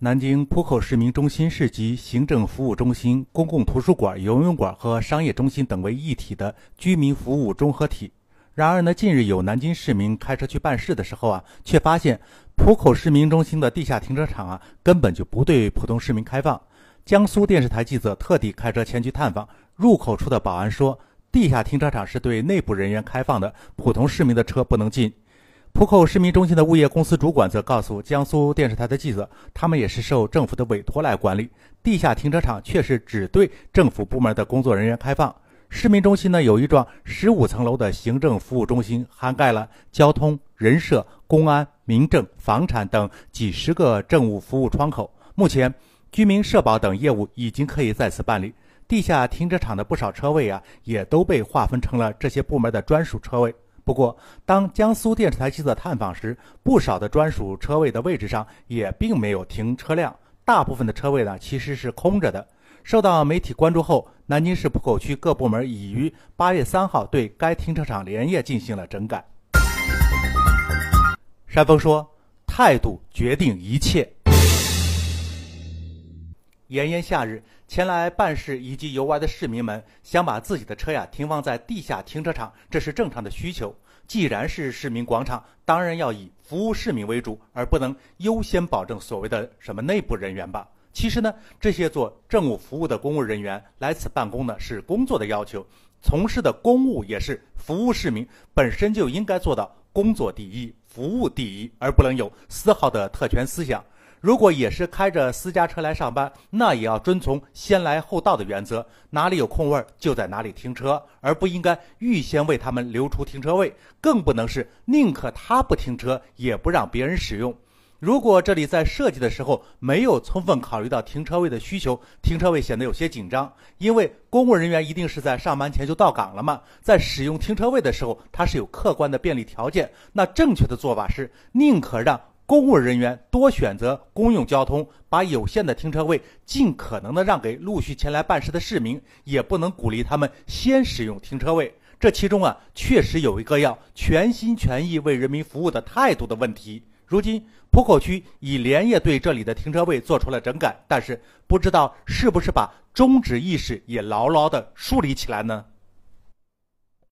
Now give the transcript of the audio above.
南京浦口市民中心是集行政服务中心、公共图书馆、游泳馆和商业中心等为一体的居民服务综合体。然而呢，近日有南京市民开车去办事的时候啊，却发现浦口市民中心的地下停车场啊，根本就不对普通市民开放。江苏电视台记者特地开车前去探访，入口处的保安说，地下停车场是对内部人员开放的，普通市民的车不能进。浦口市民中心的物业公司主管则告诉江苏电视台的记者，他们也是受政府的委托来管理地下停车场，确实只对政府部门的工作人员开放。市民中心呢有一幢十五层楼的行政服务中心，涵盖了交通、人社、公安、民政、房产等几十个政务服务窗口。目前，居民社保等业务已经可以在此办理。地下停车场的不少车位啊，也都被划分成了这些部门的专属车位。不过，当江苏电视台记者探访时，不少的专属车位的位置上也并没有停车辆，大部分的车位呢其实是空着的。受到媒体关注后，南京市浦口区各部门已于八月三号对该停车场连夜进行了整改。山峰说：“态度决定一切。”炎炎夏日，前来办事以及游玩的市民们想把自己的车呀停放在地下停车场，这是正常的需求。既然是市民广场，当然要以服务市民为主，而不能优先保证所谓的什么内部人员吧。其实呢，这些做政务服务的公务人员来此办公呢，是工作的要求，从事的公务也是服务市民，本身就应该做到工作第一、服务第一，而不能有丝毫的特权思想。如果也是开着私家车来上班，那也要遵从先来后到的原则，哪里有空位就在哪里停车，而不应该预先为他们留出停车位，更不能是宁可他不停车，也不让别人使用。如果这里在设计的时候没有充分考虑到停车位的需求，停车位显得有些紧张，因为公务人员一定是在上班前就到岗了嘛，在使用停车位的时候，它是有客观的便利条件。那正确的做法是，宁可让。公务人员多选择公用交通，把有限的停车位尽可能的让给陆续前来办事的市民，也不能鼓励他们先使用停车位。这其中啊，确实有一个要全心全意为人民服务的态度的问题。如今浦口区已连夜对这里的停车位做出了整改，但是不知道是不是把宗旨意识也牢牢的树立起来呢？